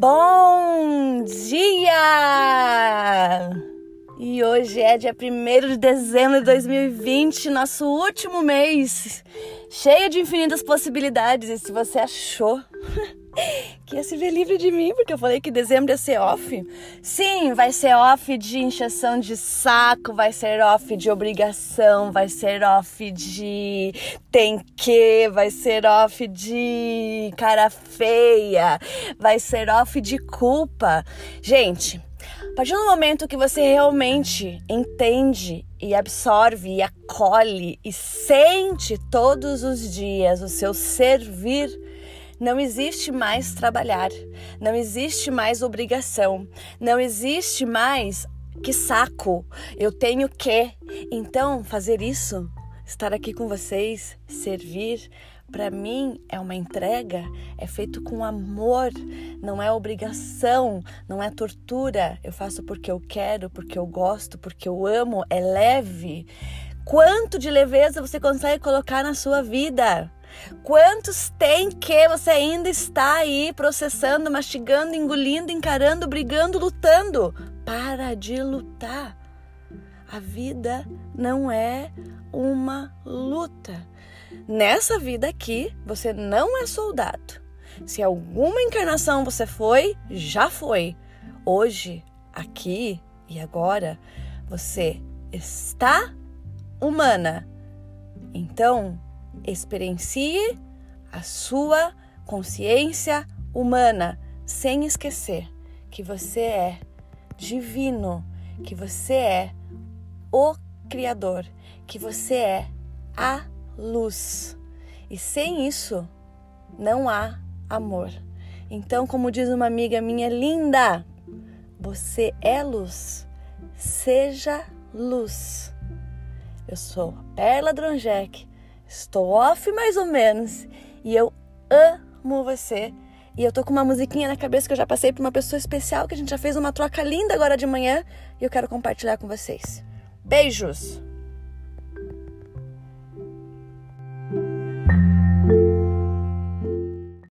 Bom dia! E hoje é dia 1 de dezembro de 2020, nosso último mês, cheio de infinitas possibilidades. E se você achou que ia se ver livre de mim, porque eu falei que dezembro ia ser off. Sim, vai ser off de injeção de saco, vai ser off de obrigação, vai ser off de tem que, vai ser off de cara feia, vai ser off de culpa. Gente, a partir do momento que você realmente entende e absorve e acolhe e sente todos os dias o seu servir não existe mais trabalhar, não existe mais obrigação, não existe mais que saco, eu tenho que. Então, fazer isso, estar aqui com vocês, servir, para mim é uma entrega, é feito com amor, não é obrigação, não é tortura. Eu faço porque eu quero, porque eu gosto, porque eu amo, é leve. Quanto de leveza você consegue colocar na sua vida? Quantos tem que você ainda está aí processando, mastigando, engolindo, encarando, brigando, lutando? Para de lutar. A vida não é uma luta. Nessa vida aqui, você não é soldado. Se alguma encarnação você foi, já foi. Hoje, aqui e agora, você está humana. Então, experiencie a sua consciência humana, sem esquecer que você é divino, que você é o Criador, que você é a luz. E sem isso, não há amor. Então, como diz uma amiga minha linda, você é luz, seja luz. Eu sou Perla Dronjek Estou off mais ou menos e eu amo você. E eu tô com uma musiquinha na cabeça que eu já passei para uma pessoa especial que a gente já fez uma troca linda agora de manhã e eu quero compartilhar com vocês. Beijos!